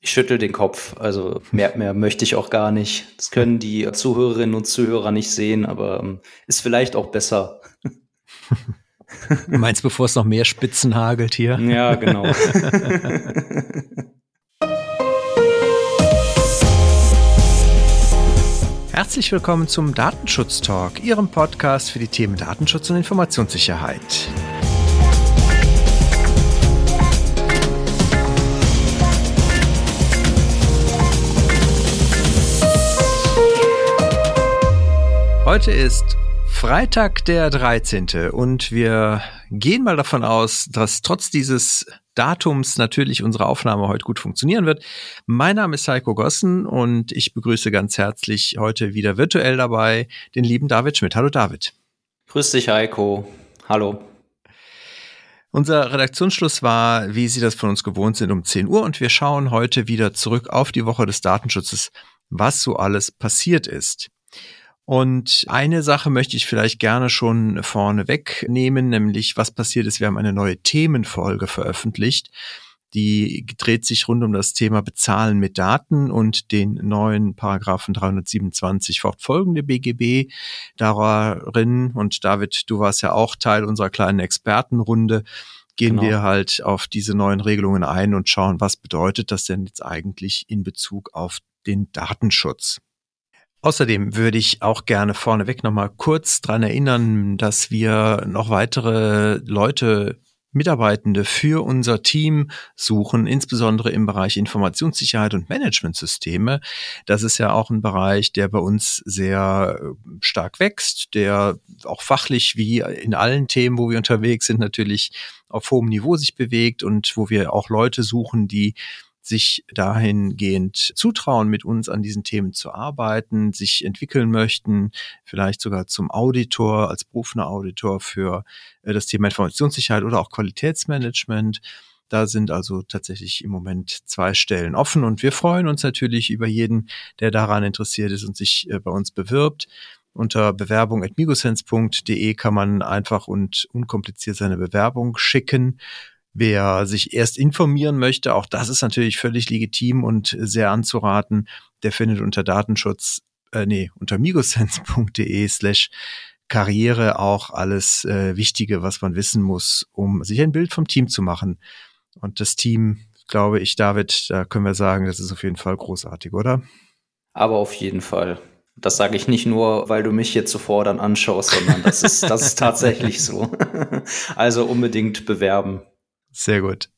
Ich schüttel den Kopf. Also mehr, mehr möchte ich auch gar nicht. Das können die Zuhörerinnen und Zuhörer nicht sehen, aber ähm, ist vielleicht auch besser. Du meinst, bevor es noch mehr Spitzen hagelt hier? Ja, genau. Herzlich willkommen zum Datenschutz Talk, Ihrem Podcast für die Themen Datenschutz und Informationssicherheit. Heute ist Freitag der 13. und wir gehen mal davon aus, dass trotz dieses Datums natürlich unsere Aufnahme heute gut funktionieren wird. Mein Name ist Heiko Gossen und ich begrüße ganz herzlich heute wieder virtuell dabei den lieben David Schmidt. Hallo David. Grüß dich Heiko. Hallo. Unser Redaktionsschluss war, wie Sie das von uns gewohnt sind, um 10 Uhr und wir schauen heute wieder zurück auf die Woche des Datenschutzes, was so alles passiert ist. Und eine Sache möchte ich vielleicht gerne schon vorne wegnehmen, nämlich was passiert ist. Wir haben eine neue Themenfolge veröffentlicht. Die dreht sich rund um das Thema Bezahlen mit Daten und den neuen Paragraphen 327 fortfolgende BGB darin. Und David, du warst ja auch Teil unserer kleinen Expertenrunde. Gehen genau. wir halt auf diese neuen Regelungen ein und schauen, was bedeutet das denn jetzt eigentlich in Bezug auf den Datenschutz? Außerdem würde ich auch gerne vorneweg nochmal kurz dran erinnern, dass wir noch weitere Leute Mitarbeitende für unser Team suchen, insbesondere im Bereich Informationssicherheit und Managementsysteme. Das ist ja auch ein Bereich, der bei uns sehr äh, stark wächst, der auch fachlich wie in allen Themen, wo wir unterwegs sind, natürlich auf hohem Niveau sich bewegt und wo wir auch Leute suchen, die sich dahingehend zutrauen, mit uns an diesen Themen zu arbeiten, sich entwickeln möchten, vielleicht sogar zum Auditor, als berufener Auditor für äh, das Thema Informationssicherheit oder auch Qualitätsmanagement. Da sind also tatsächlich im Moment zwei Stellen offen und wir freuen uns natürlich über jeden, der daran interessiert ist und sich äh, bei uns bewirbt. Unter bewerbung.migosense.de kann man einfach und unkompliziert seine Bewerbung schicken. Wer sich erst informieren möchte, auch das ist natürlich völlig legitim und sehr anzuraten, der findet unter Datenschutz, äh, nee, unter migosense.de slash Karriere auch alles äh, Wichtige, was man wissen muss, um sich ein Bild vom Team zu machen. Und das Team, glaube ich, David, da können wir sagen, das ist auf jeden Fall großartig, oder? Aber auf jeden Fall. Das sage ich nicht nur, weil du mich jetzt zuvor dann anschaust, sondern das ist, das ist tatsächlich so. also unbedingt bewerben. Sehr gut.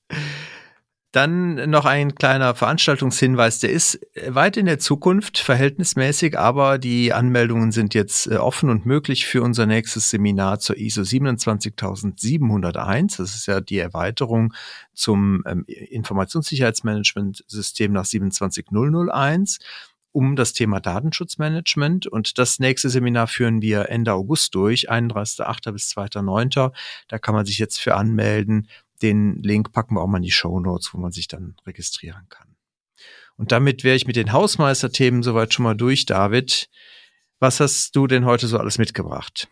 Dann noch ein kleiner Veranstaltungshinweis, der ist weit in der Zukunft verhältnismäßig, aber die Anmeldungen sind jetzt äh, offen und möglich für unser nächstes Seminar zur ISO 27701. Das ist ja die Erweiterung zum ähm, Informationssicherheitsmanagementsystem nach 27001 um das Thema Datenschutzmanagement. Und das nächste Seminar führen wir Ende August durch, 31.8. bis 2.9. Da kann man sich jetzt für anmelden. Den Link packen wir auch mal in die Show Notes, wo man sich dann registrieren kann. Und damit wäre ich mit den Hausmeisterthemen soweit schon mal durch, David. Was hast du denn heute so alles mitgebracht?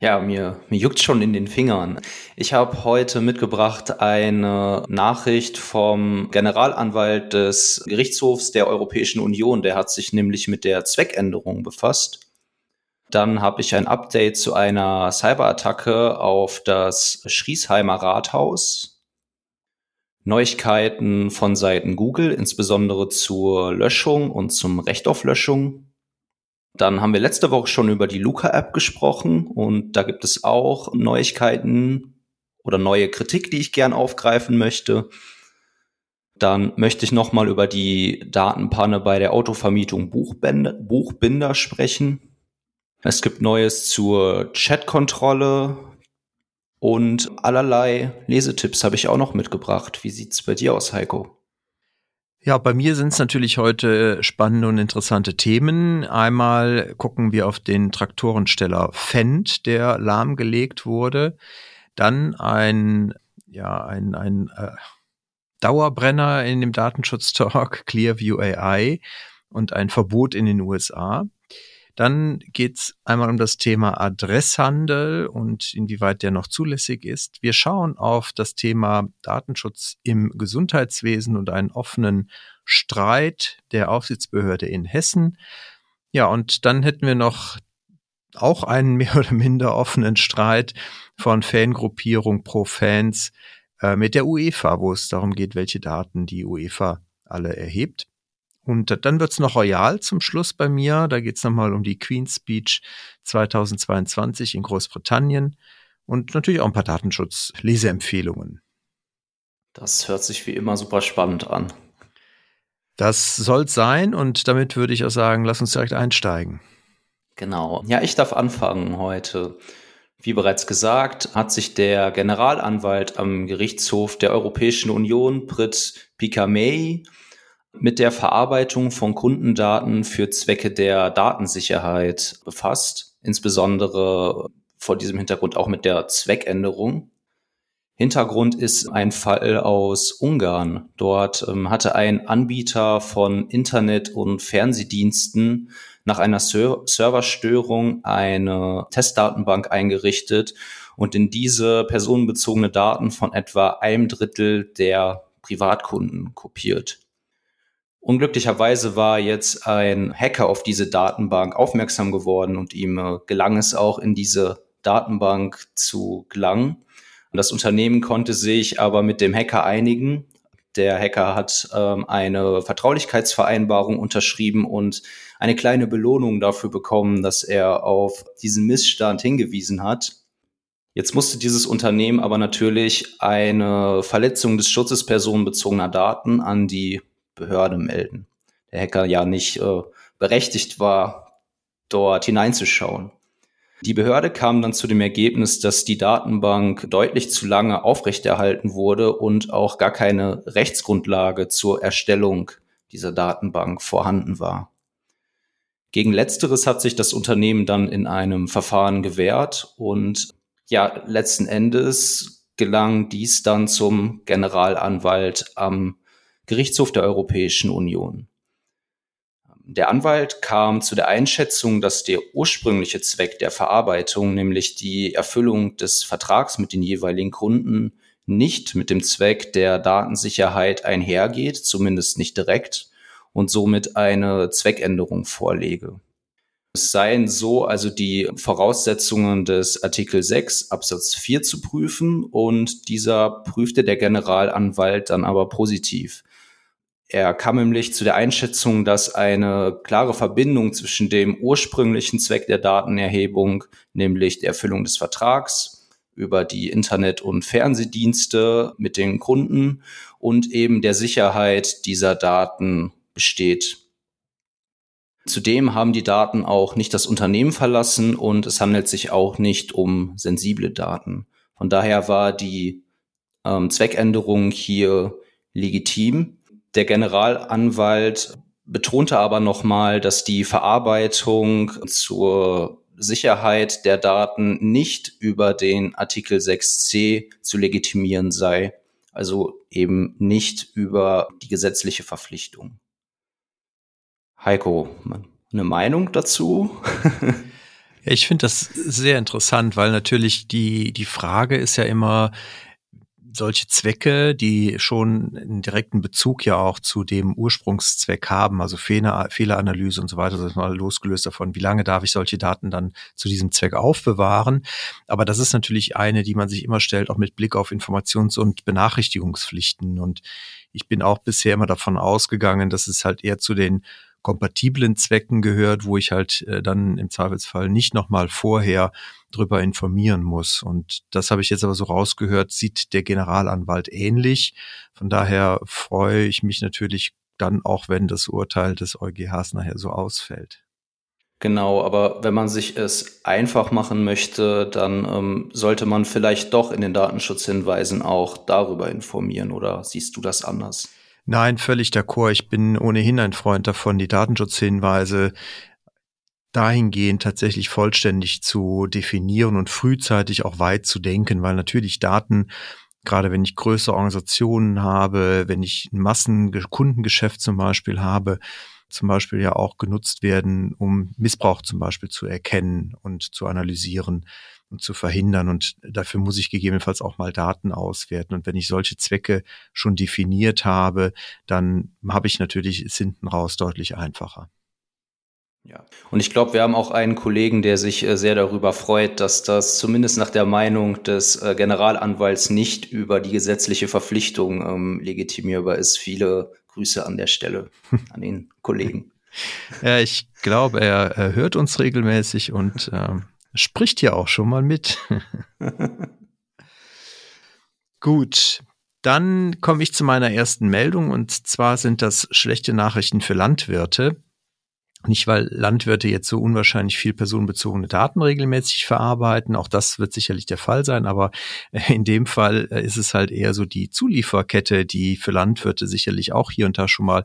Ja, mir, mir juckt schon in den Fingern. Ich habe heute mitgebracht eine Nachricht vom Generalanwalt des Gerichtshofs der Europäischen Union. Der hat sich nämlich mit der Zweckänderung befasst. Dann habe ich ein Update zu einer Cyberattacke auf das Schriesheimer Rathaus. Neuigkeiten von Seiten Google, insbesondere zur Löschung und zum Recht auf Löschung. Dann haben wir letzte Woche schon über die Luca-App gesprochen und da gibt es auch Neuigkeiten oder neue Kritik, die ich gern aufgreifen möchte. Dann möchte ich nochmal über die Datenpanne bei der Autovermietung Buchbinder, Buchbinder sprechen. Es gibt Neues zur Chatkontrolle und allerlei Lesetipps habe ich auch noch mitgebracht. Wie sieht's bei dir aus, Heiko? Ja, bei mir sind es natürlich heute spannende und interessante Themen. Einmal gucken wir auf den Traktorensteller Fendt, der lahmgelegt wurde. Dann ein, ja, ein, ein äh, Dauerbrenner in dem Datenschutz-Talk, Clearview AI und ein Verbot in den USA. Dann geht's einmal um das Thema Adresshandel und inwieweit der noch zulässig ist. Wir schauen auf das Thema Datenschutz im Gesundheitswesen und einen offenen Streit der Aufsichtsbehörde in Hessen. Ja, und dann hätten wir noch auch einen mehr oder minder offenen Streit von Fangruppierung pro Fans äh, mit der UEFA, wo es darum geht, welche Daten die UEFA alle erhebt. Und dann wird's noch royal zum Schluss bei mir. Da geht's nochmal um die Queen's Speech 2022 in Großbritannien und natürlich auch ein paar Datenschutz-Leseempfehlungen. Das hört sich wie immer super spannend an. Das soll sein und damit würde ich auch sagen, lass uns direkt einsteigen. Genau. Ja, ich darf anfangen heute. Wie bereits gesagt, hat sich der Generalanwalt am Gerichtshof der Europäischen Union, Brit Picamay, mit der Verarbeitung von Kundendaten für Zwecke der Datensicherheit befasst, insbesondere vor diesem Hintergrund auch mit der Zweckänderung. Hintergrund ist ein Fall aus Ungarn. Dort ähm, hatte ein Anbieter von Internet- und Fernsehdiensten nach einer Ser Serverstörung eine Testdatenbank eingerichtet und in diese personenbezogene Daten von etwa einem Drittel der Privatkunden kopiert. Unglücklicherweise war jetzt ein Hacker auf diese Datenbank aufmerksam geworden und ihm äh, gelang es auch in diese Datenbank zu gelangen. Das Unternehmen konnte sich aber mit dem Hacker einigen. Der Hacker hat ähm, eine Vertraulichkeitsvereinbarung unterschrieben und eine kleine Belohnung dafür bekommen, dass er auf diesen Missstand hingewiesen hat. Jetzt musste dieses Unternehmen aber natürlich eine Verletzung des Schutzes personenbezogener Daten an die Behörde melden. Der Hacker ja nicht äh, berechtigt war, dort hineinzuschauen. Die Behörde kam dann zu dem Ergebnis, dass die Datenbank deutlich zu lange aufrechterhalten wurde und auch gar keine Rechtsgrundlage zur Erstellung dieser Datenbank vorhanden war. Gegen letzteres hat sich das Unternehmen dann in einem Verfahren gewehrt und ja, letzten Endes gelang dies dann zum Generalanwalt am Gerichtshof der Europäischen Union. Der Anwalt kam zu der Einschätzung, dass der ursprüngliche Zweck der Verarbeitung, nämlich die Erfüllung des Vertrags mit den jeweiligen Kunden, nicht mit dem Zweck der Datensicherheit einhergeht, zumindest nicht direkt, und somit eine Zweckänderung vorlege. Es seien so also die Voraussetzungen des Artikel 6 Absatz 4 zu prüfen und dieser prüfte der Generalanwalt dann aber positiv. Er kam nämlich zu der Einschätzung, dass eine klare Verbindung zwischen dem ursprünglichen Zweck der Datenerhebung, nämlich der Erfüllung des Vertrags über die Internet- und Fernsehdienste mit den Kunden und eben der Sicherheit dieser Daten besteht. Zudem haben die Daten auch nicht das Unternehmen verlassen und es handelt sich auch nicht um sensible Daten. Von daher war die ähm, Zweckänderung hier legitim. Der Generalanwalt betonte aber nochmal, dass die Verarbeitung zur Sicherheit der Daten nicht über den Artikel 6c zu legitimieren sei, also eben nicht über die gesetzliche Verpflichtung. Heiko, eine Meinung dazu? ich finde das sehr interessant, weil natürlich die, die Frage ist ja immer, solche Zwecke, die schon einen direkten Bezug ja auch zu dem Ursprungszweck haben, also Fehler, Fehleranalyse und so weiter, das ist mal losgelöst davon, wie lange darf ich solche Daten dann zu diesem Zweck aufbewahren. Aber das ist natürlich eine, die man sich immer stellt, auch mit Blick auf Informations- und Benachrichtigungspflichten. Und ich bin auch bisher immer davon ausgegangen, dass es halt eher zu den kompatiblen Zwecken gehört, wo ich halt äh, dann im Zweifelsfall nicht nochmal vorher drüber informieren muss. Und das habe ich jetzt aber so rausgehört, sieht der Generalanwalt ähnlich. Von daher freue ich mich natürlich dann auch, wenn das Urteil des EuGHs nachher so ausfällt. Genau, aber wenn man sich es einfach machen möchte, dann ähm, sollte man vielleicht doch in den Datenschutzhinweisen auch darüber informieren oder siehst du das anders? Nein, völlig d'accord. Ich bin ohnehin ein Freund davon, die Datenschutzhinweise dahingehend tatsächlich vollständig zu definieren und frühzeitig auch weit zu denken, weil natürlich Daten, gerade wenn ich größere Organisationen habe, wenn ich ein Massenkundengeschäft zum Beispiel habe, zum Beispiel ja auch genutzt werden, um Missbrauch zum Beispiel zu erkennen und zu analysieren und zu verhindern. Und dafür muss ich gegebenenfalls auch mal Daten auswerten. Und wenn ich solche Zwecke schon definiert habe, dann habe ich natürlich es hinten raus deutlich einfacher. Ja, und ich glaube, wir haben auch einen Kollegen, der sich äh, sehr darüber freut, dass das zumindest nach der Meinung des äh, Generalanwalts nicht über die gesetzliche Verpflichtung ähm, legitimierbar ist. Viele Grüße an der Stelle an den Kollegen. Ja, ich glaube, er, er, hört uns regelmäßig und ähm, spricht ja auch schon mal mit. Gut, dann komme ich zu meiner ersten Meldung und zwar sind das schlechte Nachrichten für Landwirte. Nicht, weil Landwirte jetzt so unwahrscheinlich viel personenbezogene Daten regelmäßig verarbeiten, auch das wird sicherlich der Fall sein, aber in dem Fall äh, ist es halt eher so die Zulieferkette, die für Landwirte sicherlich auch hier und da schon mal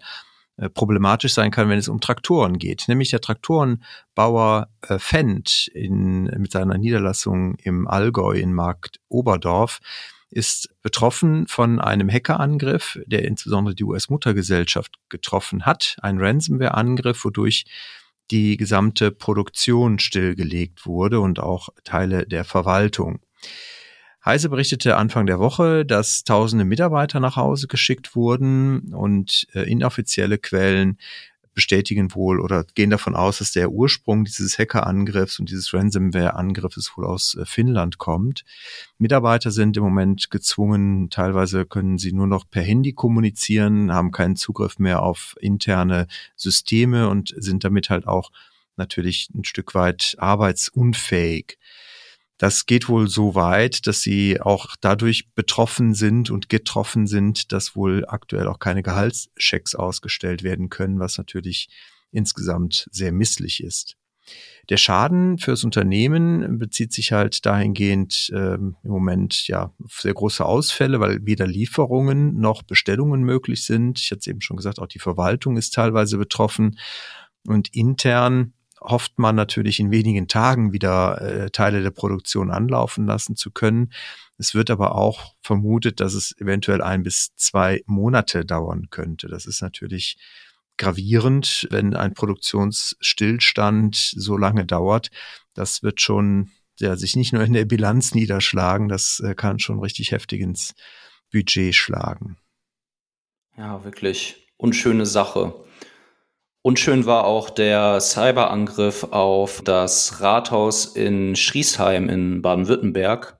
äh, problematisch sein kann, wenn es um Traktoren geht. Nämlich der Traktorenbauer äh, Fendt in, mit seiner Niederlassung im Allgäu in Markt Oberdorf ist betroffen von einem Hackerangriff, der insbesondere die US-Muttergesellschaft getroffen hat. Ein Ransomware-Angriff, wodurch die gesamte Produktion stillgelegt wurde und auch Teile der Verwaltung. Heise berichtete Anfang der Woche, dass tausende Mitarbeiter nach Hause geschickt wurden und äh, inoffizielle Quellen bestätigen wohl oder gehen davon aus, dass der Ursprung dieses Hackerangriffs und dieses Ransomware-Angriffes wohl aus äh, Finnland kommt. Mitarbeiter sind im Moment gezwungen, teilweise können sie nur noch per Handy kommunizieren, haben keinen Zugriff mehr auf interne Systeme und sind damit halt auch natürlich ein Stück weit arbeitsunfähig. Das geht wohl so weit, dass sie auch dadurch betroffen sind und getroffen sind, dass wohl aktuell auch keine Gehaltschecks ausgestellt werden können, was natürlich insgesamt sehr misslich ist. Der Schaden fürs Unternehmen bezieht sich halt dahingehend ähm, im Moment ja sehr große Ausfälle, weil weder Lieferungen noch Bestellungen möglich sind. Ich hatte es eben schon gesagt, auch die Verwaltung ist teilweise betroffen und intern hofft man natürlich in wenigen Tagen wieder äh, Teile der Produktion anlaufen lassen zu können. Es wird aber auch vermutet, dass es eventuell ein bis zwei Monate dauern könnte. Das ist natürlich gravierend, wenn ein Produktionsstillstand so lange dauert. Das wird schon ja, sich nicht nur in der Bilanz niederschlagen, das äh, kann schon richtig heftig ins Budget schlagen. Ja, wirklich unschöne Sache. Unschön war auch der Cyberangriff auf das Rathaus in Schriesheim in Baden-Württemberg.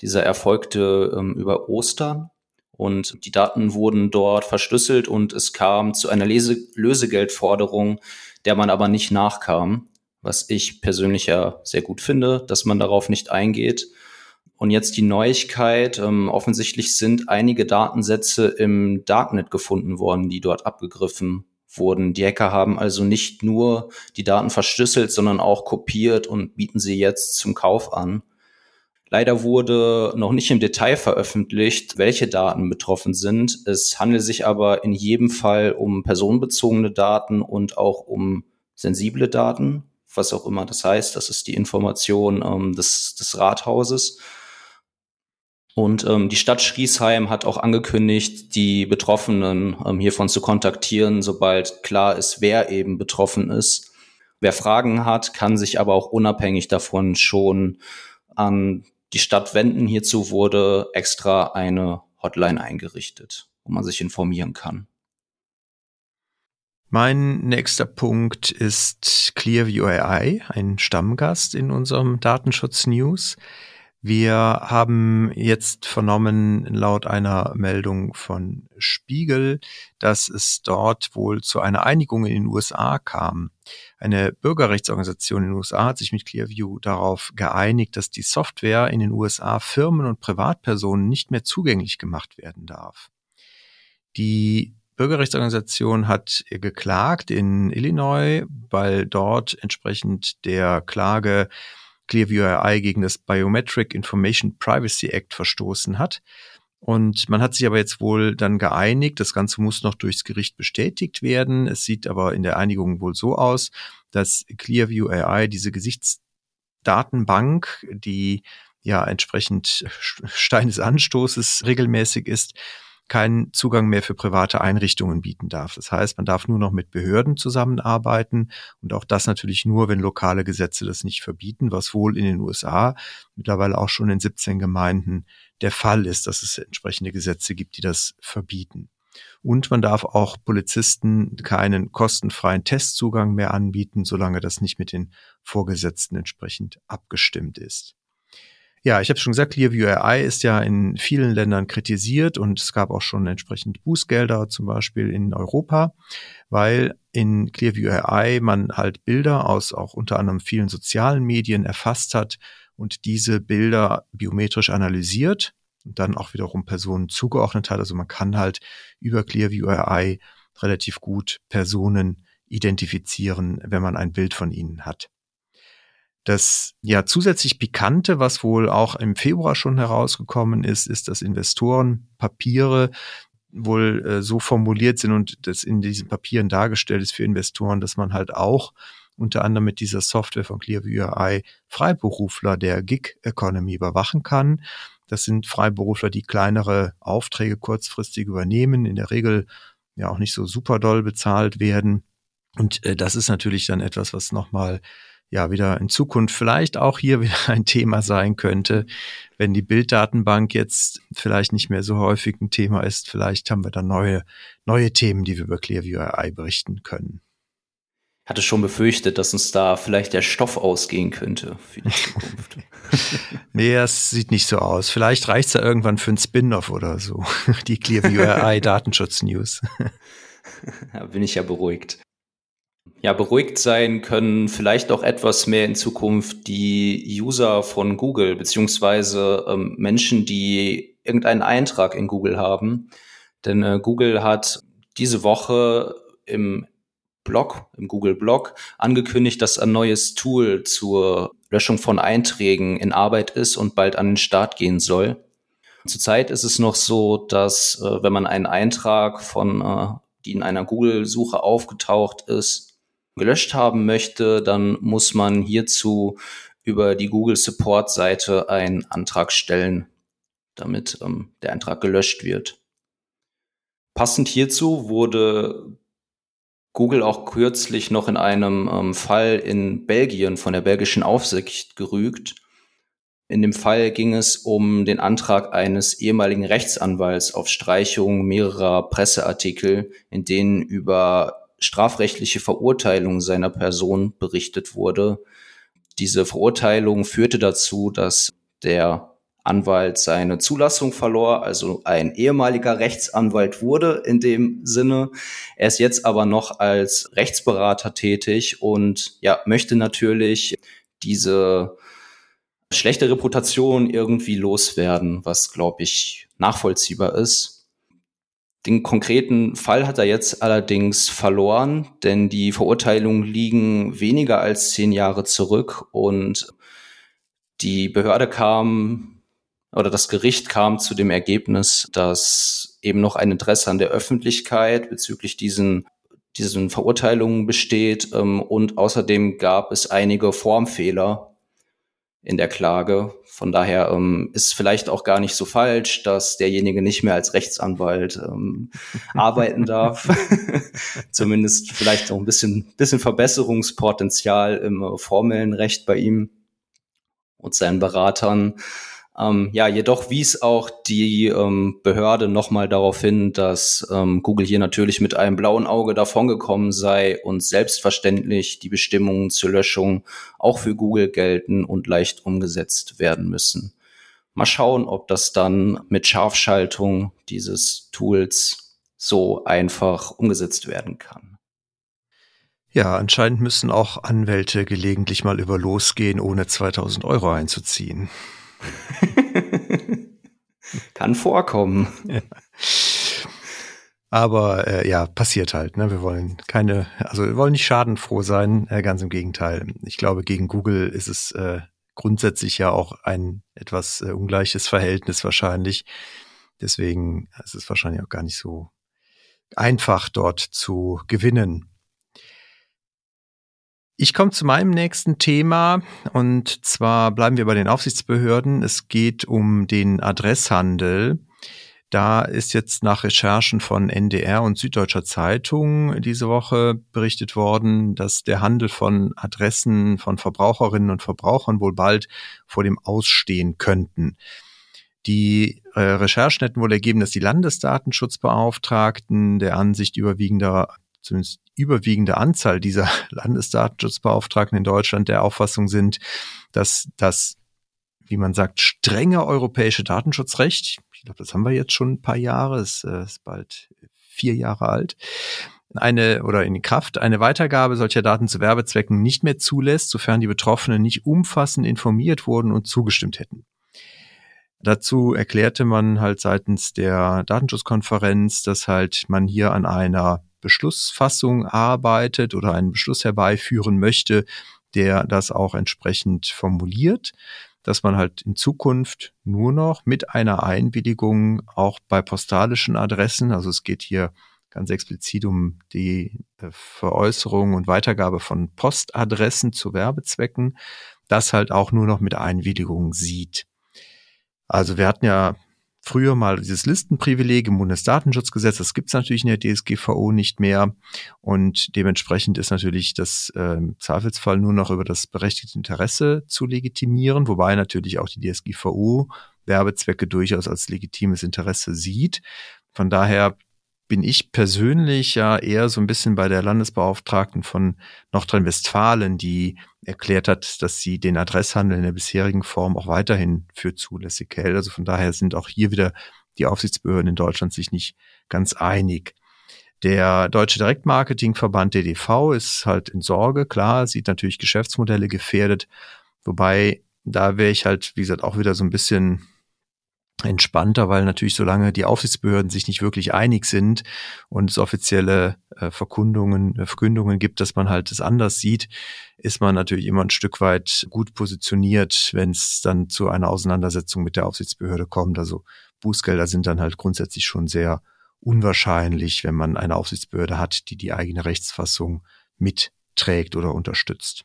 Dieser erfolgte ähm, über Ostern und die Daten wurden dort verschlüsselt und es kam zu einer Lese Lösegeldforderung, der man aber nicht nachkam, was ich persönlich ja sehr gut finde, dass man darauf nicht eingeht. Und jetzt die Neuigkeit, ähm, offensichtlich sind einige Datensätze im Darknet gefunden worden, die dort abgegriffen wurden. Die Hacker haben also nicht nur die Daten verschlüsselt, sondern auch kopiert und bieten sie jetzt zum Kauf an. Leider wurde noch nicht im Detail veröffentlicht, welche Daten betroffen sind. Es handelt sich aber in jedem Fall um personenbezogene Daten und auch um sensible Daten, was auch immer das heißt. Das ist die Information ähm, des, des Rathauses. Und ähm, die Stadt Schriesheim hat auch angekündigt, die Betroffenen ähm, hiervon zu kontaktieren, sobald klar ist, wer eben betroffen ist. Wer Fragen hat, kann sich aber auch unabhängig davon schon an die Stadt wenden. Hierzu wurde extra eine Hotline eingerichtet, wo man sich informieren kann. Mein nächster Punkt ist Clearview AI, ein Stammgast in unserem Datenschutz News. Wir haben jetzt vernommen, laut einer Meldung von Spiegel, dass es dort wohl zu einer Einigung in den USA kam. Eine Bürgerrechtsorganisation in den USA hat sich mit Clearview darauf geeinigt, dass die Software in den USA Firmen und Privatpersonen nicht mehr zugänglich gemacht werden darf. Die Bürgerrechtsorganisation hat geklagt in Illinois, weil dort entsprechend der Klage Clearview AI gegen das Biometric Information Privacy Act verstoßen hat. Und man hat sich aber jetzt wohl dann geeinigt, das Ganze muss noch durchs Gericht bestätigt werden. Es sieht aber in der Einigung wohl so aus, dass Clearview AI diese Gesichtsdatenbank, die ja entsprechend Stein des Anstoßes regelmäßig ist, keinen Zugang mehr für private Einrichtungen bieten darf. Das heißt, man darf nur noch mit Behörden zusammenarbeiten und auch das natürlich nur, wenn lokale Gesetze das nicht verbieten, was wohl in den USA mittlerweile auch schon in 17 Gemeinden der Fall ist, dass es entsprechende Gesetze gibt, die das verbieten. Und man darf auch Polizisten keinen kostenfreien Testzugang mehr anbieten, solange das nicht mit den Vorgesetzten entsprechend abgestimmt ist. Ja, ich habe schon gesagt, Clearview AI ist ja in vielen Ländern kritisiert und es gab auch schon entsprechend Bußgelder, zum Beispiel in Europa, weil in Clearview AI man halt Bilder aus auch unter anderem vielen sozialen Medien erfasst hat und diese Bilder biometrisch analysiert und dann auch wiederum Personen zugeordnet hat. Also man kann halt über Clearview AI relativ gut Personen identifizieren, wenn man ein Bild von ihnen hat. Das ja zusätzlich Pikante, was wohl auch im Februar schon herausgekommen ist, ist, dass Investoren Papiere wohl äh, so formuliert sind und das in diesen Papieren dargestellt ist für Investoren, dass man halt auch unter anderem mit dieser Software von Clearview AI Freiberufler der Gig Economy überwachen kann. Das sind Freiberufler, die kleinere Aufträge kurzfristig übernehmen, in der Regel ja auch nicht so super doll bezahlt werden. Und äh, das ist natürlich dann etwas, was nochmal ja wieder in Zukunft vielleicht auch hier wieder ein Thema sein könnte. Wenn die Bilddatenbank jetzt vielleicht nicht mehr so häufig ein Thema ist, vielleicht haben wir dann neue, neue Themen, die wir über Clearview AI berichten können. Hatte schon befürchtet, dass uns da vielleicht der Stoff ausgehen könnte für die Zukunft. nee, das sieht nicht so aus. Vielleicht reicht es ja irgendwann für ein Spin-off oder so. Die Clearview AI Datenschutz News. Da bin ich ja beruhigt ja, beruhigt sein können vielleicht auch etwas mehr in Zukunft die User von Google, beziehungsweise ähm, Menschen, die irgendeinen Eintrag in Google haben. Denn äh, Google hat diese Woche im Blog, im Google Blog, angekündigt, dass ein neues Tool zur Löschung von Einträgen in Arbeit ist und bald an den Start gehen soll. Zurzeit ist es noch so, dass äh, wenn man einen Eintrag von, äh, die in einer Google-Suche aufgetaucht ist, gelöscht haben möchte, dann muss man hierzu über die Google Support Seite einen Antrag stellen, damit ähm, der Eintrag gelöscht wird. Passend hierzu wurde Google auch kürzlich noch in einem ähm, Fall in Belgien von der belgischen Aufsicht gerügt. In dem Fall ging es um den Antrag eines ehemaligen Rechtsanwalts auf Streichung mehrerer Presseartikel, in denen über strafrechtliche Verurteilung seiner Person berichtet wurde. Diese Verurteilung führte dazu, dass der Anwalt seine Zulassung verlor, also ein ehemaliger Rechtsanwalt wurde in dem Sinne. Er ist jetzt aber noch als Rechtsberater tätig und ja, möchte natürlich diese schlechte Reputation irgendwie loswerden, was glaube ich nachvollziehbar ist. Den konkreten Fall hat er jetzt allerdings verloren, denn die Verurteilungen liegen weniger als zehn Jahre zurück und die Behörde kam oder das Gericht kam zu dem Ergebnis, dass eben noch ein Interesse an der Öffentlichkeit bezüglich diesen diesen Verurteilungen besteht ähm, und außerdem gab es einige Formfehler in der Klage. Von daher ähm, ist vielleicht auch gar nicht so falsch, dass derjenige nicht mehr als Rechtsanwalt ähm, arbeiten darf. Zumindest vielleicht noch ein bisschen, bisschen Verbesserungspotenzial im äh, formellen Recht bei ihm und seinen Beratern. Ähm, ja, jedoch wies auch die ähm, Behörde nochmal darauf hin, dass ähm, Google hier natürlich mit einem blauen Auge davongekommen sei und selbstverständlich die Bestimmungen zur Löschung auch für Google gelten und leicht umgesetzt werden müssen. Mal schauen, ob das dann mit Scharfschaltung dieses Tools so einfach umgesetzt werden kann. Ja, anscheinend müssen auch Anwälte gelegentlich mal über losgehen, ohne 2000 Euro einzuziehen. Kann vorkommen. Ja. Aber äh, ja, passiert halt. Ne? Wir wollen keine, also wir wollen nicht schadenfroh sein, äh, ganz im Gegenteil. Ich glaube, gegen Google ist es äh, grundsätzlich ja auch ein etwas äh, ungleiches Verhältnis wahrscheinlich. Deswegen ist es wahrscheinlich auch gar nicht so einfach, dort zu gewinnen. Ich komme zu meinem nächsten Thema und zwar bleiben wir bei den Aufsichtsbehörden. Es geht um den Adresshandel. Da ist jetzt nach Recherchen von NDR und Süddeutscher Zeitung diese Woche berichtet worden, dass der Handel von Adressen von Verbraucherinnen und Verbrauchern wohl bald vor dem Ausstehen könnten. Die äh, Recherchen hätten wohl ergeben, dass die Landesdatenschutzbeauftragten der Ansicht überwiegender, zumindest überwiegende Anzahl dieser Landesdatenschutzbeauftragten in Deutschland der Auffassung sind, dass das, wie man sagt, strenge europäische Datenschutzrecht, ich glaube, das haben wir jetzt schon ein paar Jahre, es äh, ist bald vier Jahre alt, eine oder in Kraft eine Weitergabe solcher Daten zu Werbezwecken nicht mehr zulässt, sofern die Betroffenen nicht umfassend informiert wurden und zugestimmt hätten. Dazu erklärte man halt seitens der Datenschutzkonferenz, dass halt man hier an einer Beschlussfassung arbeitet oder einen Beschluss herbeiführen möchte, der das auch entsprechend formuliert dass man halt in Zukunft nur noch mit einer Einwilligung auch bei postalischen Adressen, also es geht hier ganz explizit um die äh, Veräußerung und Weitergabe von Postadressen zu Werbezwecken, das halt auch nur noch mit Einwilligung sieht. Also wir hatten ja früher mal dieses Listenprivileg im Bundesdatenschutzgesetz, das gibt es natürlich in der DSGVO nicht mehr. Und dementsprechend ist natürlich das äh, Zweifelsfall nur noch über das berechtigte Interesse zu legitimieren, wobei natürlich auch die DSGVO Werbezwecke durchaus als legitimes Interesse sieht. Von daher bin ich persönlich ja eher so ein bisschen bei der Landesbeauftragten von Nordrhein-Westfalen, die erklärt hat, dass sie den Adresshandel in der bisherigen Form auch weiterhin für zulässig hält. Also von daher sind auch hier wieder die Aufsichtsbehörden in Deutschland sich nicht ganz einig. Der Deutsche Direktmarketingverband DDV ist halt in Sorge, klar, sieht natürlich Geschäftsmodelle gefährdet, wobei da wäre ich halt, wie gesagt, auch wieder so ein bisschen entspannter, weil natürlich solange die Aufsichtsbehörden sich nicht wirklich einig sind und es offizielle äh, Verkundungen, äh, Verkündungen gibt, dass man halt es anders sieht, ist man natürlich immer ein Stück weit gut positioniert, wenn es dann zu einer Auseinandersetzung mit der Aufsichtsbehörde kommt. Also Bußgelder sind dann halt grundsätzlich schon sehr unwahrscheinlich, wenn man eine Aufsichtsbehörde hat, die die eigene Rechtsfassung mitträgt oder unterstützt.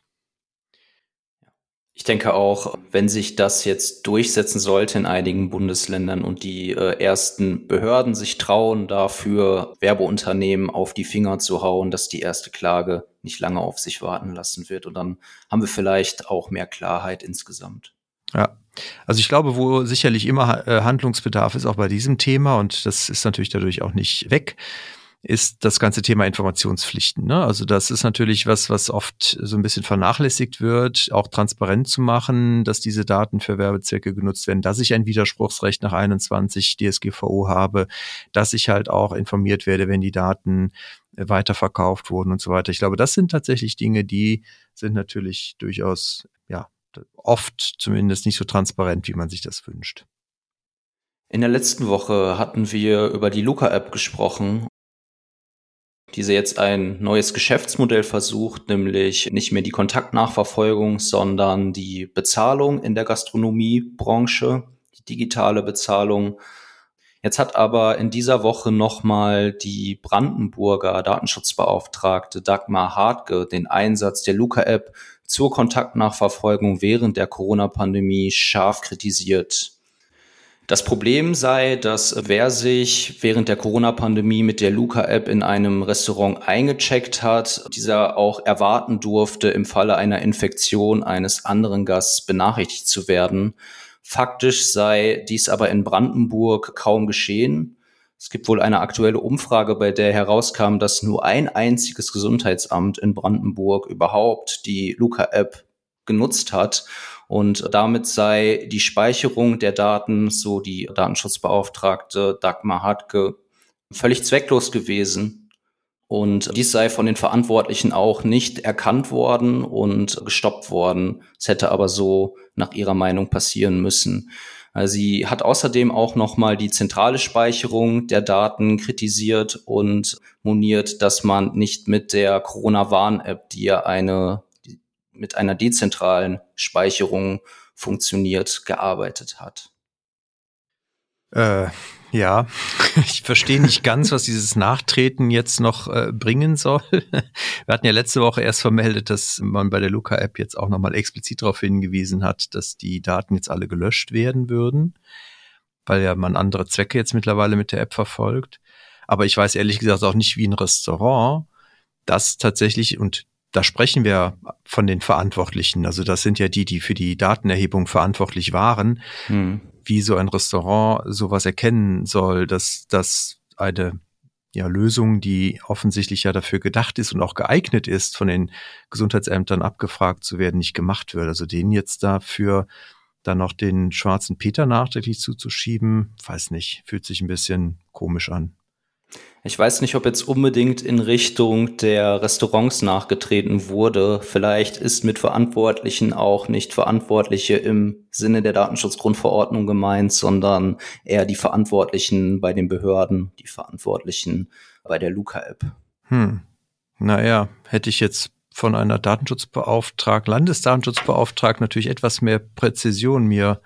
Ich denke auch, wenn sich das jetzt durchsetzen sollte in einigen Bundesländern und die äh, ersten Behörden sich trauen, dafür Werbeunternehmen auf die Finger zu hauen, dass die erste Klage nicht lange auf sich warten lassen wird. Und dann haben wir vielleicht auch mehr Klarheit insgesamt. Ja, also ich glaube, wo sicherlich immer äh, Handlungsbedarf ist, auch bei diesem Thema, und das ist natürlich dadurch auch nicht weg, ist das ganze Thema Informationspflichten. Ne? Also das ist natürlich was, was oft so ein bisschen vernachlässigt wird, auch transparent zu machen, dass diese Daten für Werbezwecke genutzt werden, dass ich ein Widerspruchsrecht nach 21 DSGVO habe, dass ich halt auch informiert werde, wenn die Daten weiterverkauft wurden und so weiter. Ich glaube, das sind tatsächlich Dinge, die sind natürlich durchaus, ja, oft zumindest nicht so transparent, wie man sich das wünscht. In der letzten Woche hatten wir über die Luca-App gesprochen diese jetzt ein neues Geschäftsmodell versucht, nämlich nicht mehr die Kontaktnachverfolgung, sondern die Bezahlung in der Gastronomiebranche, die digitale Bezahlung. Jetzt hat aber in dieser Woche nochmal die Brandenburger Datenschutzbeauftragte Dagmar Hartke den Einsatz der Luca-App zur Kontaktnachverfolgung während der Corona-Pandemie scharf kritisiert. Das Problem sei, dass wer sich während der Corona-Pandemie mit der Luca-App in einem Restaurant eingecheckt hat, dieser auch erwarten durfte, im Falle einer Infektion eines anderen Gasts benachrichtigt zu werden. Faktisch sei dies aber in Brandenburg kaum geschehen. Es gibt wohl eine aktuelle Umfrage, bei der herauskam, dass nur ein einziges Gesundheitsamt in Brandenburg überhaupt die Luca-App genutzt hat. Und damit sei die Speicherung der Daten, so die Datenschutzbeauftragte Dagmar Hartke, völlig zwecklos gewesen. Und dies sei von den Verantwortlichen auch nicht erkannt worden und gestoppt worden. Es hätte aber so nach ihrer Meinung passieren müssen. Sie hat außerdem auch nochmal die zentrale Speicherung der Daten kritisiert und moniert, dass man nicht mit der Corona-Warn-App, die ja eine mit einer dezentralen Speicherung funktioniert, gearbeitet hat. Äh, ja, ich verstehe nicht ganz, was dieses Nachtreten jetzt noch äh, bringen soll. Wir hatten ja letzte Woche erst vermeldet, dass man bei der Luca-App jetzt auch nochmal explizit darauf hingewiesen hat, dass die Daten jetzt alle gelöscht werden würden. weil ja man andere Zwecke jetzt mittlerweile mit der App verfolgt. Aber ich weiß ehrlich gesagt auch nicht, wie ein Restaurant das tatsächlich, und da sprechen wir von den Verantwortlichen, also das sind ja die, die für die Datenerhebung verantwortlich waren, hm. wie so ein Restaurant sowas erkennen soll, dass das eine ja, Lösung, die offensichtlich ja dafür gedacht ist und auch geeignet ist, von den Gesundheitsämtern abgefragt zu werden, nicht gemacht wird. Also denen jetzt dafür dann noch den schwarzen Peter nachträglich zuzuschieben, weiß nicht, fühlt sich ein bisschen komisch an. Ich weiß nicht, ob jetzt unbedingt in Richtung der Restaurants nachgetreten wurde. Vielleicht ist mit Verantwortlichen auch nicht Verantwortliche im Sinne der Datenschutzgrundverordnung gemeint, sondern eher die Verantwortlichen bei den Behörden, die Verantwortlichen bei der Luca-App. Hm. Naja, hätte ich jetzt von einer Datenschutzbeauftragten, Landesdatenschutzbeauftragten natürlich etwas mehr Präzision mir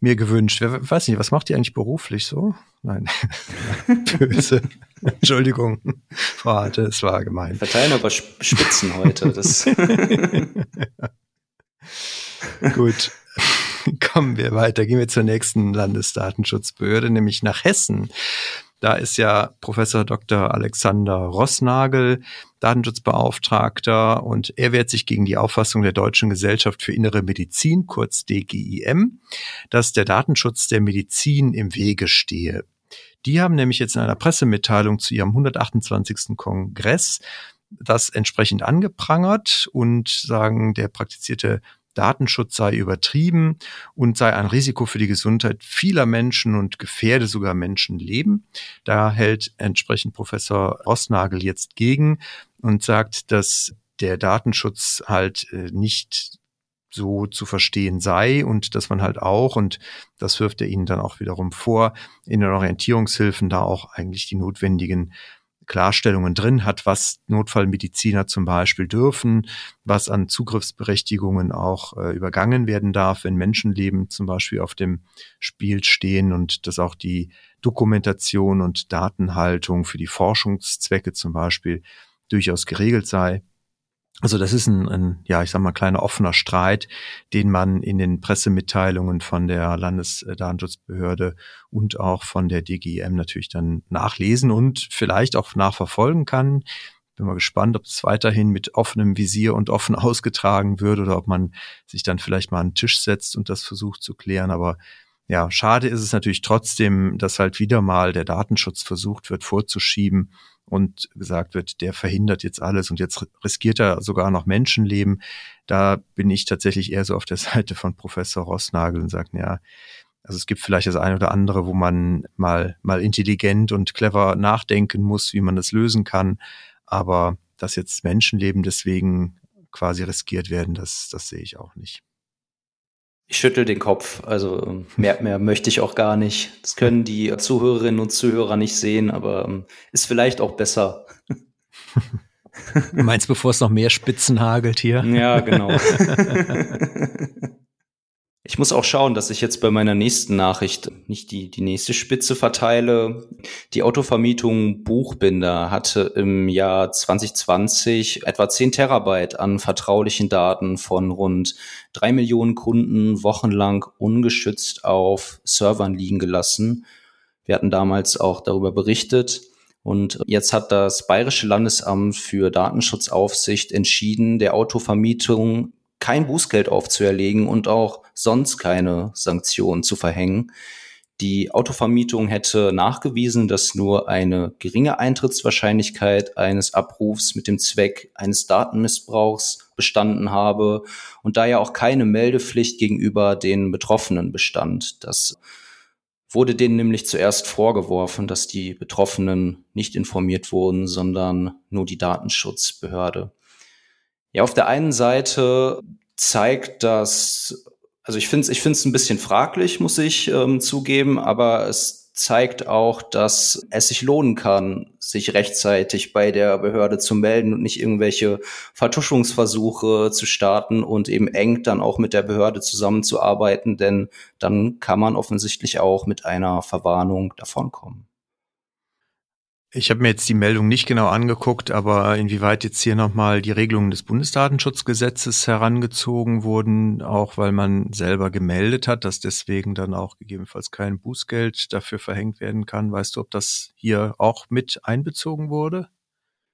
mir gewünscht. Wer weiß nicht, was macht ihr eigentlich beruflich so? Nein. Böse. Entschuldigung. Warte, es war gemein. Wir verteilen aber Spitzen heute. Das Gut. Kommen wir weiter. Gehen wir zur nächsten Landesdatenschutzbehörde, nämlich nach Hessen. Da ist ja Professor Dr. Alexander Rossnagel Datenschutzbeauftragter und er wehrt sich gegen die Auffassung der Deutschen Gesellschaft für Innere Medizin, kurz DGIM, dass der Datenschutz der Medizin im Wege stehe. Die haben nämlich jetzt in einer Pressemitteilung zu ihrem 128. Kongress das entsprechend angeprangert und sagen, der praktizierte Datenschutz sei übertrieben und sei ein Risiko für die Gesundheit vieler Menschen und gefährde sogar Menschenleben. Da hält entsprechend Professor Rossnagel jetzt gegen und sagt, dass der Datenschutz halt äh, nicht so zu verstehen sei und dass man halt auch, und das wirft er ihnen dann auch wiederum vor, in den Orientierungshilfen da auch eigentlich die notwendigen Klarstellungen drin hat, was Notfallmediziner zum Beispiel dürfen, was an Zugriffsberechtigungen auch äh, übergangen werden darf, wenn Menschenleben zum Beispiel auf dem Spiel stehen und dass auch die Dokumentation und Datenhaltung für die Forschungszwecke zum Beispiel durchaus geregelt sei. Also das ist ein, ein, ja, ich sag mal, kleiner offener Streit, den man in den Pressemitteilungen von der Landesdatenschutzbehörde und auch von der DGIM natürlich dann nachlesen und vielleicht auch nachverfolgen kann. Bin mal gespannt, ob es weiterhin mit offenem Visier und offen ausgetragen wird oder ob man sich dann vielleicht mal an den Tisch setzt und das versucht zu klären. Aber ja, schade ist es natürlich trotzdem, dass halt wieder mal der Datenschutz versucht wird vorzuschieben und gesagt wird, der verhindert jetzt alles und jetzt riskiert er sogar noch Menschenleben. Da bin ich tatsächlich eher so auf der Seite von Professor Rossnagel und sage, ja, also es gibt vielleicht das eine oder andere, wo man mal, mal intelligent und clever nachdenken muss, wie man das lösen kann. Aber dass jetzt Menschenleben deswegen quasi riskiert werden, das, das sehe ich auch nicht. Ich schüttel den Kopf. Also ähm, mehr, mehr möchte ich auch gar nicht. Das können die Zuhörerinnen und Zuhörer nicht sehen, aber ähm, ist vielleicht auch besser. Du meinst, bevor es noch mehr Spitzen hagelt hier? Ja, genau. Ich muss auch schauen, dass ich jetzt bei meiner nächsten Nachricht nicht die, die nächste Spitze verteile. Die Autovermietung Buchbinder hatte im Jahr 2020 etwa 10 Terabyte an vertraulichen Daten von rund drei Millionen Kunden wochenlang ungeschützt auf Servern liegen gelassen. Wir hatten damals auch darüber berichtet. Und jetzt hat das Bayerische Landesamt für Datenschutzaufsicht entschieden, der Autovermietung kein Bußgeld aufzuerlegen und auch sonst keine Sanktionen zu verhängen. Die Autovermietung hätte nachgewiesen, dass nur eine geringe Eintrittswahrscheinlichkeit eines Abrufs mit dem Zweck eines Datenmissbrauchs bestanden habe und daher auch keine Meldepflicht gegenüber den Betroffenen bestand. Das wurde denen nämlich zuerst vorgeworfen, dass die Betroffenen nicht informiert wurden, sondern nur die Datenschutzbehörde. Ja, auf der einen Seite zeigt das, also ich finde es ich find's ein bisschen fraglich, muss ich ähm, zugeben, aber es zeigt auch, dass es sich lohnen kann, sich rechtzeitig bei der Behörde zu melden und nicht irgendwelche Vertuschungsversuche zu starten und eben eng dann auch mit der Behörde zusammenzuarbeiten, denn dann kann man offensichtlich auch mit einer Verwarnung davonkommen. Ich habe mir jetzt die Meldung nicht genau angeguckt, aber inwieweit jetzt hier nochmal die Regelungen des Bundesdatenschutzgesetzes herangezogen wurden, auch weil man selber gemeldet hat, dass deswegen dann auch gegebenenfalls kein Bußgeld dafür verhängt werden kann. Weißt du, ob das hier auch mit einbezogen wurde?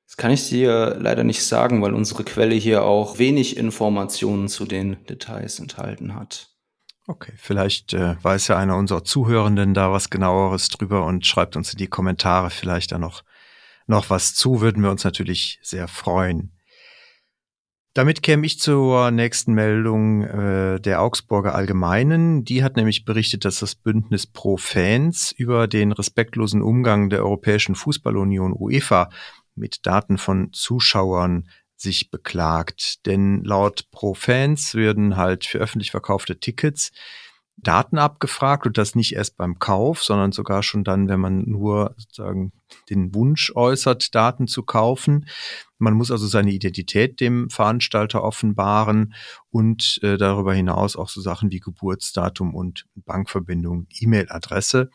Das kann ich dir leider nicht sagen, weil unsere Quelle hier auch wenig Informationen zu den Details enthalten hat. Okay, vielleicht äh, weiß ja einer unserer Zuhörenden da was genaueres drüber und schreibt uns in die Kommentare vielleicht da noch, noch was zu, würden wir uns natürlich sehr freuen. Damit käme ich zur nächsten Meldung äh, der Augsburger Allgemeinen. Die hat nämlich berichtet, dass das Bündnis Pro Fans über den respektlosen Umgang der Europäischen Fußballunion UEFA mit Daten von Zuschauern sich beklagt. Denn laut Pro-Fans würden halt für öffentlich verkaufte Tickets Daten abgefragt und das nicht erst beim Kauf, sondern sogar schon dann, wenn man nur sozusagen den Wunsch äußert, Daten zu kaufen. Man muss also seine Identität dem Veranstalter offenbaren und äh, darüber hinaus auch so Sachen wie Geburtsdatum und Bankverbindung, E-Mail-Adresse.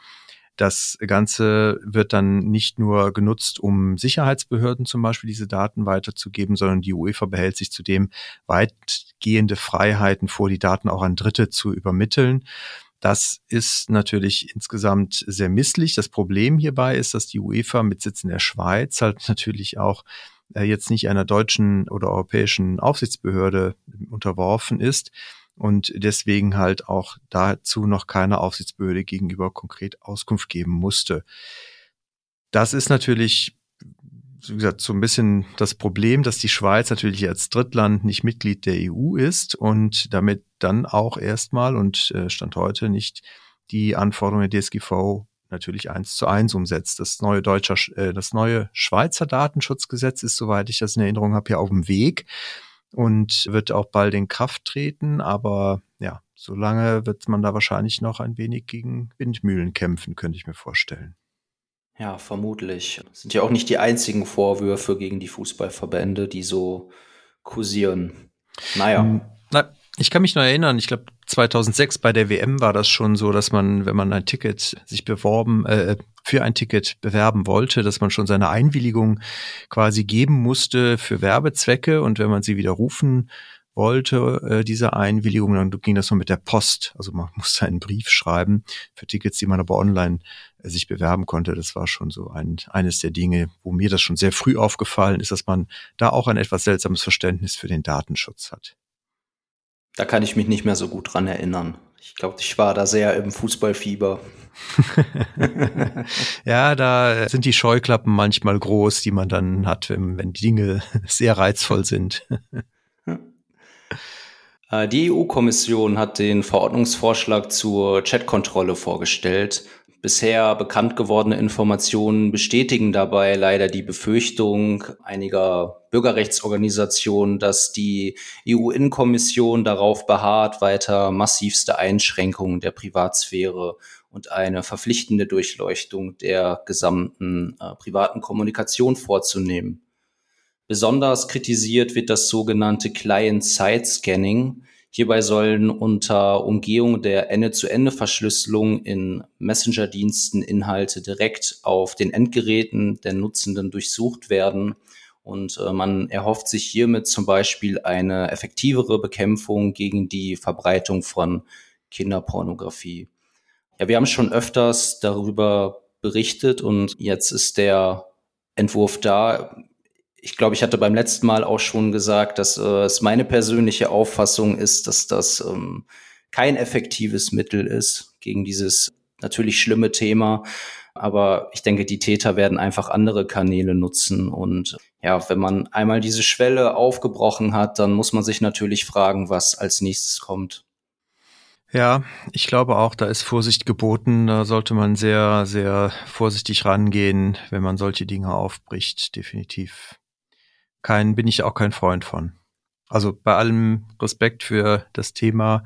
Das Ganze wird dann nicht nur genutzt, um Sicherheitsbehörden zum Beispiel diese Daten weiterzugeben, sondern die UEFA behält sich zudem weitgehende Freiheiten vor, die Daten auch an Dritte zu übermitteln. Das ist natürlich insgesamt sehr misslich. Das Problem hierbei ist, dass die UEFA mit Sitz in der Schweiz halt natürlich auch äh, jetzt nicht einer deutschen oder europäischen Aufsichtsbehörde unterworfen ist und deswegen halt auch dazu noch keine Aufsichtsbehörde gegenüber konkret Auskunft geben musste. Das ist natürlich wie gesagt, so ein bisschen das Problem, dass die Schweiz natürlich als Drittland nicht Mitglied der EU ist und damit dann auch erstmal und äh, Stand heute nicht die Anforderungen der DSGV natürlich eins zu eins umsetzt. Das neue deutsche, äh, das neue Schweizer Datenschutzgesetz ist, soweit ich das in Erinnerung habe, ja auf dem Weg und wird auch bald in Kraft treten. Aber ja, solange wird man da wahrscheinlich noch ein wenig gegen Windmühlen kämpfen, könnte ich mir vorstellen. Ja, vermutlich. Das sind ja auch nicht die einzigen Vorwürfe gegen die Fußballverbände, die so kursieren. Naja. Hm, na, ich kann mich noch erinnern, ich glaube 2006 bei der WM war das schon so, dass man, wenn man ein Ticket sich beworben, äh, für ein Ticket bewerben wollte, dass man schon seine Einwilligung quasi geben musste für Werbezwecke und wenn man sie widerrufen wollte, äh, diese Einwilligung, dann ging das nur mit der Post. Also man musste einen Brief schreiben für Tickets, die man aber online äh, sich bewerben konnte. Das war schon so ein, eines der Dinge, wo mir das schon sehr früh aufgefallen ist, dass man da auch ein etwas seltsames Verständnis für den Datenschutz hat. Da kann ich mich nicht mehr so gut dran erinnern. Ich glaube, ich war da sehr im Fußballfieber. ja, da sind die Scheuklappen manchmal groß, die man dann hat, wenn, wenn die Dinge sehr reizvoll sind. Äh, die EU-Kommission hat den Verordnungsvorschlag zur Chatkontrolle vorgestellt. Bisher bekannt gewordene Informationen bestätigen dabei leider die Befürchtung einiger Bürgerrechtsorganisationen, dass die EU-Innenkommission darauf beharrt, weiter massivste Einschränkungen der Privatsphäre und eine verpflichtende Durchleuchtung der gesamten äh, privaten Kommunikation vorzunehmen. Besonders kritisiert wird das sogenannte Client-Side-Scanning, Hierbei sollen unter Umgehung der Ende-zu-Ende-Verschlüsselung in Messenger-Diensten Inhalte direkt auf den Endgeräten der Nutzenden durchsucht werden. Und äh, man erhofft sich hiermit zum Beispiel eine effektivere Bekämpfung gegen die Verbreitung von Kinderpornografie. Ja, wir haben schon öfters darüber berichtet und jetzt ist der Entwurf da ich glaube, ich hatte beim letzten Mal auch schon gesagt, dass äh, es meine persönliche Auffassung ist, dass das ähm, kein effektives Mittel ist gegen dieses natürlich schlimme Thema. Aber ich denke, die Täter werden einfach andere Kanäle nutzen. Und ja, wenn man einmal diese Schwelle aufgebrochen hat, dann muss man sich natürlich fragen, was als nächstes kommt. Ja, ich glaube auch, da ist Vorsicht geboten. Da sollte man sehr, sehr vorsichtig rangehen, wenn man solche Dinge aufbricht, definitiv kein, bin ich auch kein Freund von. Also bei allem Respekt für das Thema,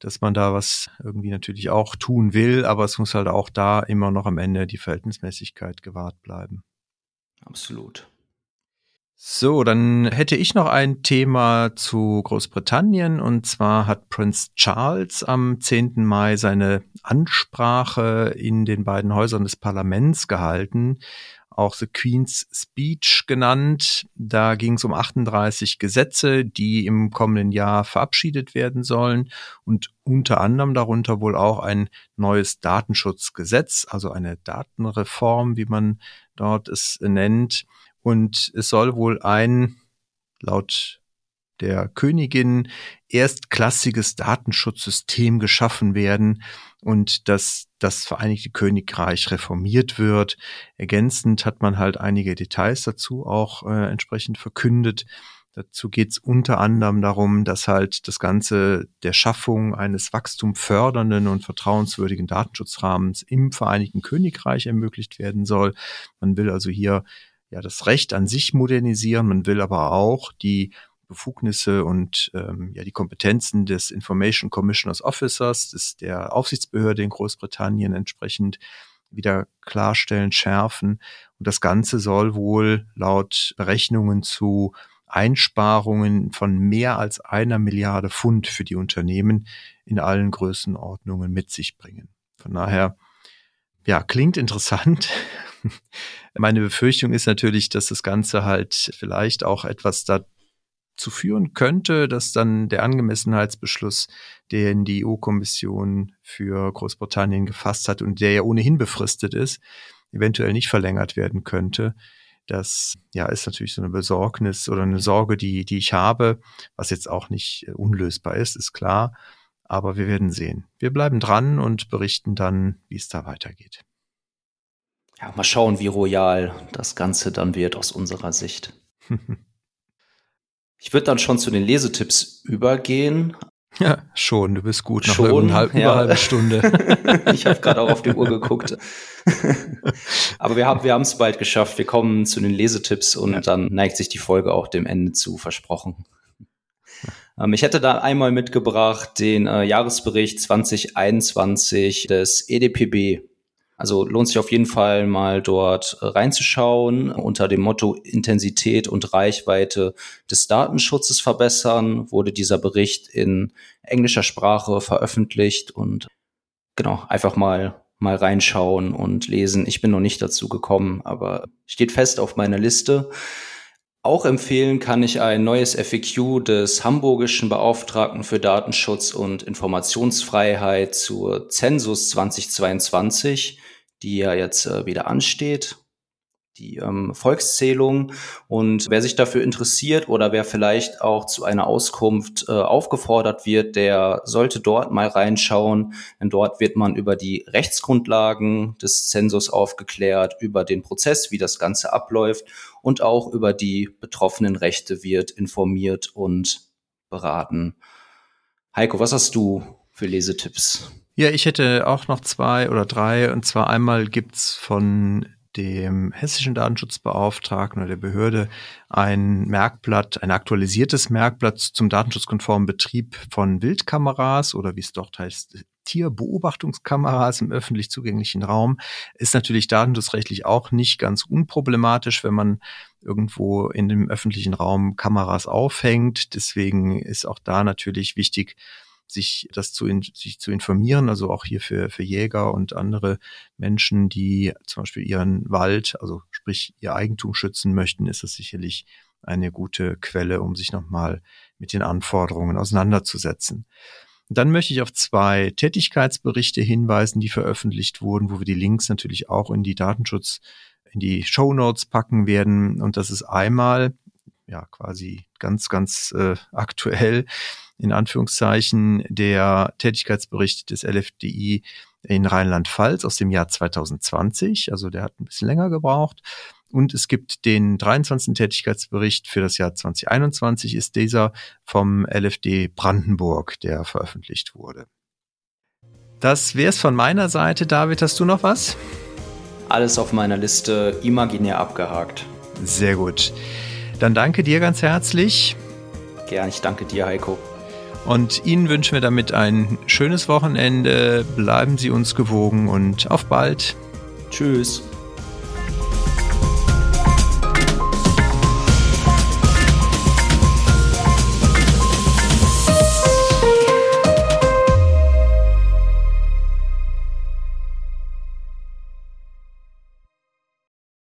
dass man da was irgendwie natürlich auch tun will, aber es muss halt auch da immer noch am Ende die Verhältnismäßigkeit gewahrt bleiben. Absolut. So, dann hätte ich noch ein Thema zu Großbritannien und zwar hat Prince Charles am 10. Mai seine Ansprache in den beiden Häusern des Parlaments gehalten auch The Queen's Speech genannt. Da ging es um 38 Gesetze, die im kommenden Jahr verabschiedet werden sollen und unter anderem darunter wohl auch ein neues Datenschutzgesetz, also eine Datenreform, wie man dort es nennt. Und es soll wohl ein laut der Königin erstklassiges Datenschutzsystem geschaffen werden und dass das Vereinigte Königreich reformiert wird. Ergänzend hat man halt einige Details dazu auch äh, entsprechend verkündet. Dazu geht es unter anderem darum, dass halt das Ganze der Schaffung eines wachstumfördernden und vertrauenswürdigen Datenschutzrahmens im Vereinigten Königreich ermöglicht werden soll. Man will also hier ja das Recht an sich modernisieren, man will aber auch die Befugnisse und ähm, ja die Kompetenzen des Information Commissioners Officers, des der Aufsichtsbehörde in Großbritannien entsprechend wieder klarstellen, schärfen. Und das Ganze soll wohl laut Berechnungen zu Einsparungen von mehr als einer Milliarde Pfund für die Unternehmen in allen Größenordnungen mit sich bringen. Von daher, ja, klingt interessant. Meine Befürchtung ist natürlich, dass das Ganze halt vielleicht auch etwas da zu führen könnte, dass dann der Angemessenheitsbeschluss, den die EU-Kommission für Großbritannien gefasst hat und der ja ohnehin befristet ist, eventuell nicht verlängert werden könnte. Das ja ist natürlich so eine Besorgnis oder eine Sorge, die, die ich habe, was jetzt auch nicht äh, unlösbar ist, ist klar. Aber wir werden sehen. Wir bleiben dran und berichten dann, wie es da weitergeht. Ja, mal schauen, wie royal das Ganze dann wird aus unserer Sicht. Ich würde dann schon zu den Lesetipps übergehen. Ja, schon, du bist gut. Nach schon, halb, ja. über halbe Stunde. ich habe gerade auch auf die Uhr geguckt. Aber wir haben wir haben es bald geschafft. Wir kommen zu den Lesetipps und ja. dann neigt sich die Folge auch dem Ende zu, versprochen. Ähm, ich hätte da einmal mitgebracht den äh, Jahresbericht 2021 des EDPB. Also lohnt sich auf jeden Fall mal dort äh, reinzuschauen unter dem Motto Intensität und Reichweite des Datenschutzes verbessern wurde dieser Bericht in englischer Sprache veröffentlicht und genau einfach mal mal reinschauen und lesen. Ich bin noch nicht dazu gekommen, aber steht fest auf meiner Liste. Auch empfehlen kann ich ein neues FAQ des hamburgischen Beauftragten für Datenschutz und Informationsfreiheit zur Zensus 2022 die ja jetzt äh, wieder ansteht, die ähm, Volkszählung. Und wer sich dafür interessiert oder wer vielleicht auch zu einer Auskunft äh, aufgefordert wird, der sollte dort mal reinschauen, denn dort wird man über die Rechtsgrundlagen des Zensus aufgeklärt, über den Prozess, wie das Ganze abläuft und auch über die betroffenen Rechte wird informiert und beraten. Heiko, was hast du für Lesetipps? Ja, ich hätte auch noch zwei oder drei. Und zwar einmal gibt's von dem hessischen Datenschutzbeauftragten oder der Behörde ein Merkblatt, ein aktualisiertes Merkblatt zum datenschutzkonformen Betrieb von Wildkameras oder wie es dort heißt, Tierbeobachtungskameras im öffentlich zugänglichen Raum. Ist natürlich datenschutzrechtlich auch nicht ganz unproblematisch, wenn man irgendwo in dem öffentlichen Raum Kameras aufhängt. Deswegen ist auch da natürlich wichtig, sich das zu, in, sich zu informieren, also auch hier für, für Jäger und andere Menschen, die zum Beispiel ihren Wald, also sprich ihr Eigentum schützen möchten, ist das sicherlich eine gute Quelle, um sich nochmal mit den Anforderungen auseinanderzusetzen. dann möchte ich auf zwei Tätigkeitsberichte hinweisen, die veröffentlicht wurden, wo wir die Links natürlich auch in die Datenschutz, in die Show Notes packen werden. Und das ist einmal, ja, quasi ganz, ganz äh, aktuell in Anführungszeichen der Tätigkeitsbericht des LFDI in Rheinland-Pfalz aus dem Jahr 2020. Also der hat ein bisschen länger gebraucht. Und es gibt den 23. Tätigkeitsbericht für das Jahr 2021, ist dieser vom LFD Brandenburg, der veröffentlicht wurde. Das wäre es von meiner Seite. David, hast du noch was? Alles auf meiner Liste imaginär abgehakt. Sehr gut. Dann danke dir ganz herzlich. Gern, ich danke dir, Heiko. Und Ihnen wünschen wir damit ein schönes Wochenende. Bleiben Sie uns gewogen und auf bald. Tschüss.